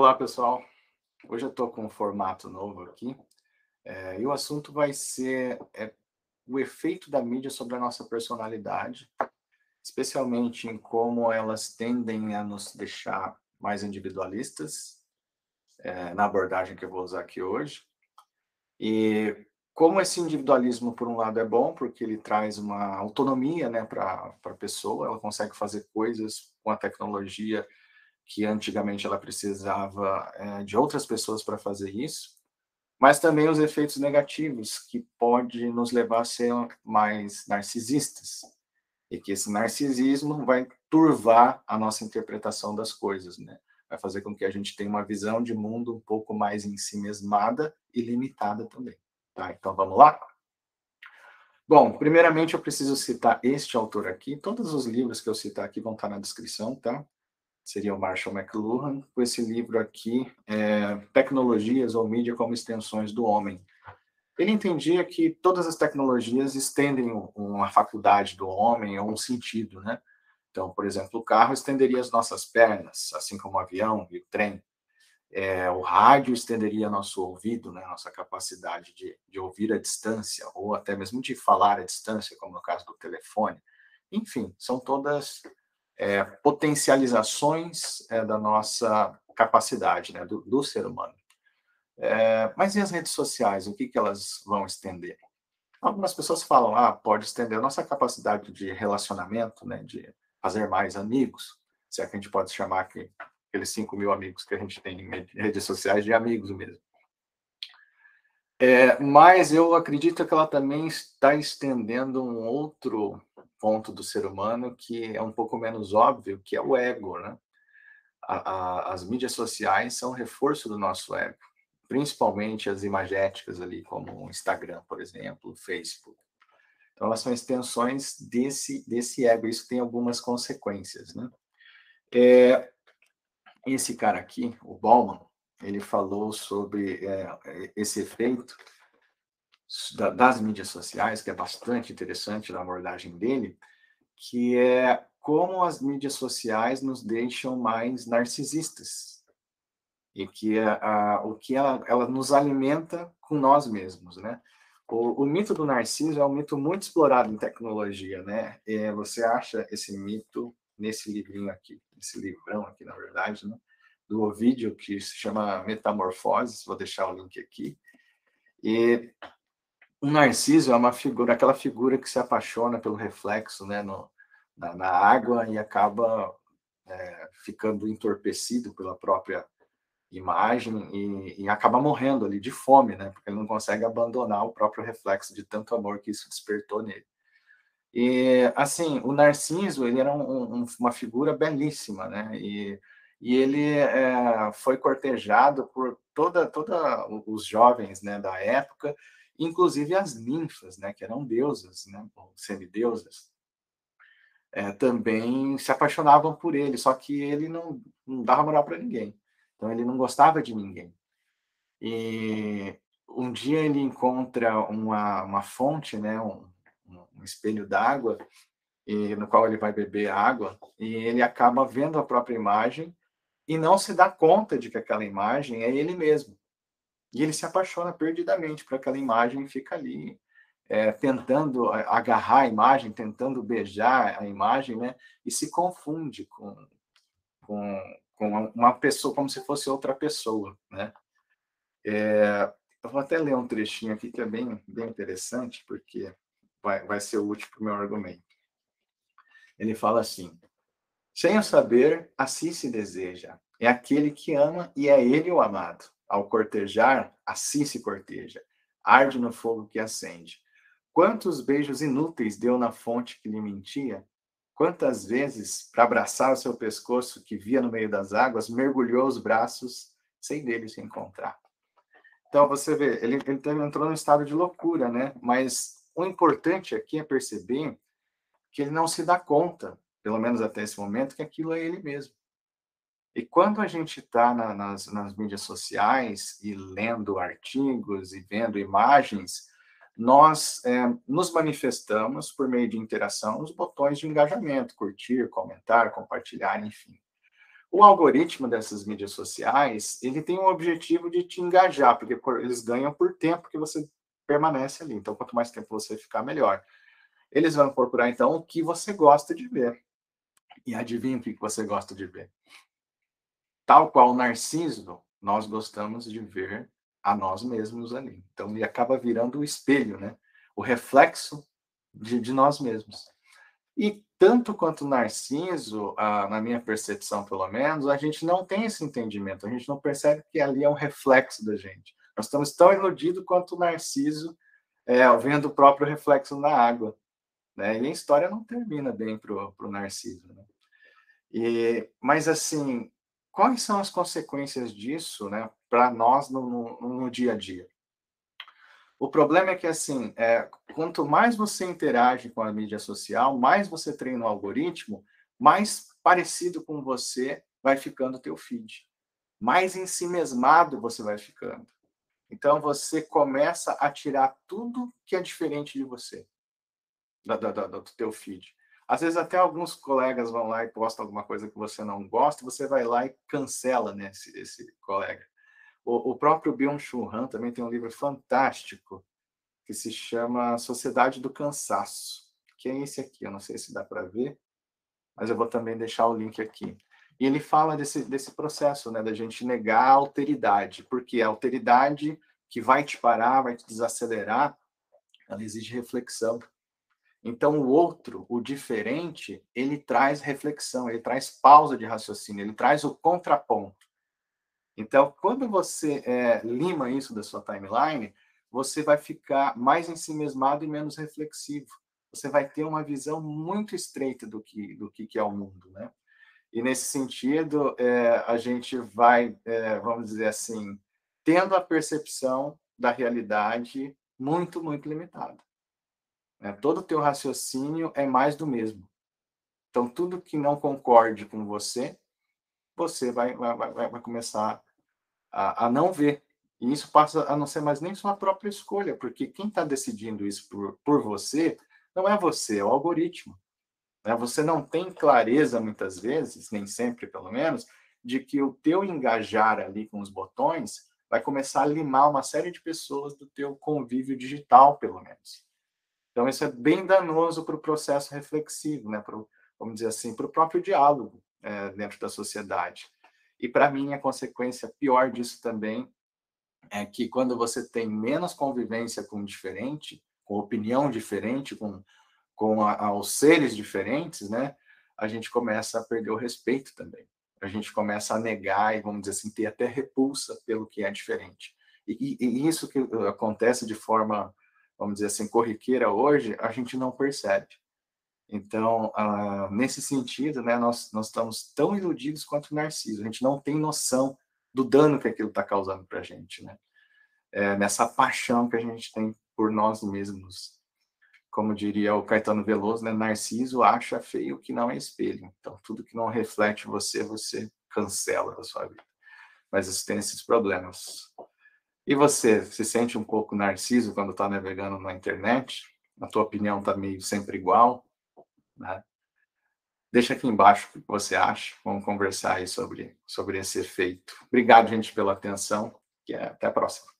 Olá, pessoal. Hoje eu estou com um formato novo aqui é, e o assunto vai ser é, o efeito da mídia sobre a nossa personalidade, especialmente em como elas tendem a nos deixar mais individualistas, é, na abordagem que eu vou usar aqui hoje. E como esse individualismo, por um lado, é bom, porque ele traz uma autonomia né, para a pessoa, ela consegue fazer coisas com a tecnologia que antigamente ela precisava é, de outras pessoas para fazer isso, mas também os efeitos negativos que pode nos levar a ser mais narcisistas e que esse narcisismo vai turvar a nossa interpretação das coisas, né? Vai fazer com que a gente tenha uma visão de mundo um pouco mais em si mesmada e limitada também, tá? Então vamos lá. Bom, primeiramente eu preciso citar este autor aqui. Todos os livros que eu citar aqui vão estar na descrição, tá? Seria o Marshall McLuhan, com esse livro aqui, é, Tecnologias ou Mídia como Extensões do Homem. Ele entendia que todas as tecnologias estendem uma faculdade do homem ou um sentido, né? Então, por exemplo, o carro estenderia as nossas pernas, assim como o avião e o trem. É, o rádio estenderia nosso ouvido, né, nossa capacidade de, de ouvir à distância, ou até mesmo de falar à distância, como no caso do telefone. Enfim, são todas é, potencializações é, da nossa capacidade, né, do, do ser humano. É, mas e as redes sociais, o que, que elas vão estender? Algumas pessoas falam, ah, pode estender a nossa capacidade de relacionamento, né, de fazer mais amigos, se é que a gente pode chamar aqui, aqueles 5 mil amigos que a gente tem em redes sociais de amigos mesmo. É, mas eu acredito que ela também está estendendo um outro ponto do ser humano que é um pouco menos óbvio, que é o ego, né? A, a, as mídias sociais são reforço do nosso ego, principalmente as imagéticas ali, como o Instagram, por exemplo, o Facebook. Então, elas são extensões desse, desse ego, isso tem algumas consequências, né? É, esse cara aqui, o Bauman, ele falou sobre é, esse efeito das mídias sociais, que é bastante interessante na abordagem dele, que é como as mídias sociais nos deixam mais narcisistas e que a, a, o que ela, ela nos alimenta com nós mesmos, né? O, o, mito do narciso é um mito muito explorado em tecnologia, né? E você acha esse mito nesse livrinho aqui, esse livrão aqui, na verdade, né? do Ovidio, que se chama Metamorfoses, vou deixar o link aqui. E o Narciso é uma figura, aquela figura que se apaixona pelo reflexo né, no, na, na água e acaba é, ficando entorpecido pela própria imagem e, e, acaba morrendo ali de fome, né? Porque ele não consegue abandonar o próprio reflexo de tanto amor que isso despertou nele. E assim, o Narciso ele era um, um, uma figura belíssima, né? E, e ele é, foi cortejado por toda, toda os jovens né, da época inclusive as ninfas, né, que eram deusas, né, semideusas, é, também se apaixonavam por ele, só que ele não, não dava moral para ninguém. Então ele não gostava de ninguém. E um dia ele encontra uma, uma fonte, né, um, um espelho d'água, no qual ele vai beber água, e ele acaba vendo a própria imagem e não se dá conta de que aquela imagem é ele mesmo. E ele se apaixona perdidamente por aquela imagem e fica ali é, tentando agarrar a imagem, tentando beijar a imagem, né? E se confunde com, com, com uma pessoa, como se fosse outra pessoa, né? É, eu vou até ler um trechinho aqui que é bem, bem interessante, porque vai, vai ser útil para o meu argumento. Ele fala assim: sem o saber, assim se deseja. É aquele que ama e é ele o amado. Ao cortejar, assim se corteja. Arde no fogo que acende. Quantos beijos inúteis deu na fonte que lhe mentia? Quantas vezes, para abraçar o seu pescoço que via no meio das águas, mergulhou os braços sem dele se encontrar? Então, você vê, ele, ele entrou num estado de loucura, né? Mas o importante aqui é perceber que ele não se dá conta, pelo menos até esse momento, que aquilo é ele mesmo. E quando a gente está na, nas, nas mídias sociais e lendo artigos e vendo imagens, nós é, nos manifestamos por meio de interação nos botões de engajamento, curtir, comentar, compartilhar, enfim. O algoritmo dessas mídias sociais, ele tem um objetivo de te engajar, porque eles ganham por tempo que você permanece ali. Então, quanto mais tempo você ficar, melhor. Eles vão procurar, então, o que você gosta de ver. E adivinha o que você gosta de ver? Tal qual Narciso, nós gostamos de ver a nós mesmos ali. Então, ele acaba virando o espelho, né? O reflexo de, de nós mesmos. E tanto quanto Narciso, ah, na minha percepção pelo menos, a gente não tem esse entendimento, a gente não percebe que ali é um reflexo da gente. Nós estamos tão iludidos quanto Narciso é, vendo o próprio reflexo na água. Né? E a história não termina bem para o Narciso. Né? E, mas, assim, quais são as consequências disso né, para nós no, no, no dia a dia? O problema é que, assim, é, quanto mais você interage com a mídia social, mais você treina o algoritmo, mais parecido com você vai ficando o teu feed. Mais ensimesmado você vai ficando. Então, você começa a tirar tudo que é diferente de você, do, do, do teu feed. Às vezes, até alguns colegas vão lá e postam alguma coisa que você não gosta, você vai lá e cancela né, esse, esse colega. O, o próprio Byung-Chul Han também tem um livro fantástico que se chama Sociedade do Cansaço, que é esse aqui. Eu não sei se dá para ver, mas eu vou também deixar o link aqui. E ele fala desse, desse processo, né, da gente negar a alteridade, porque a alteridade que vai te parar, vai te desacelerar, ela exige reflexão. Então, o outro, o diferente, ele traz reflexão, ele traz pausa de raciocínio, ele traz o contraponto. Então, quando você é, lima isso da sua timeline, você vai ficar mais ensimesmado e menos reflexivo. Você vai ter uma visão muito estreita do que, do que, é o mundo, né? E nesse sentido, é, a gente vai, é, vamos dizer assim, tendo a percepção da realidade muito, muito limitada. Né? Todo o teu raciocínio é mais do mesmo. Então, tudo que não concorde com você, você vai, vai, vai, vai começar a, a não ver. E isso passa a não ser mais nem sua própria escolha, porque quem está decidindo isso por, por você não é você, é o algoritmo. Né? Você não tem clareza, muitas vezes, nem sempre pelo menos, de que o teu engajar ali com os botões vai começar a limar uma série de pessoas do teu convívio digital, pelo menos. Então, isso é bem danoso para o processo reflexivo, né? Pro, vamos dizer assim, para o próprio diálogo é, dentro da sociedade. E para mim, a consequência pior disso também é que quando você tem menos convivência com o diferente, com opinião diferente, com, com a, seres diferentes, né, a gente começa a perder o respeito também. A gente começa a negar e, vamos dizer assim, ter até repulsa pelo que é diferente. E, e isso que acontece de forma, vamos dizer assim, corriqueira hoje, a gente não percebe. Então, uh, nesse sentido, né, nós, nós estamos tão iludidos quanto o Narciso. A gente não tem noção do dano que aquilo está causando para a gente, né? É, nessa paixão que a gente tem por nós mesmos. Como diria o Caetano Veloso, né? Narciso acha feio que não é espelho. Então, tudo que não reflete você, você cancela da sua vida. Mas isso tem esses problemas. E você, se sente um pouco narciso quando está navegando na internet? A tua opinião está meio sempre igual? Né? Deixa aqui embaixo o que você acha. Vamos conversar aí sobre, sobre esse efeito. Obrigado, gente, pela atenção. E até a próxima.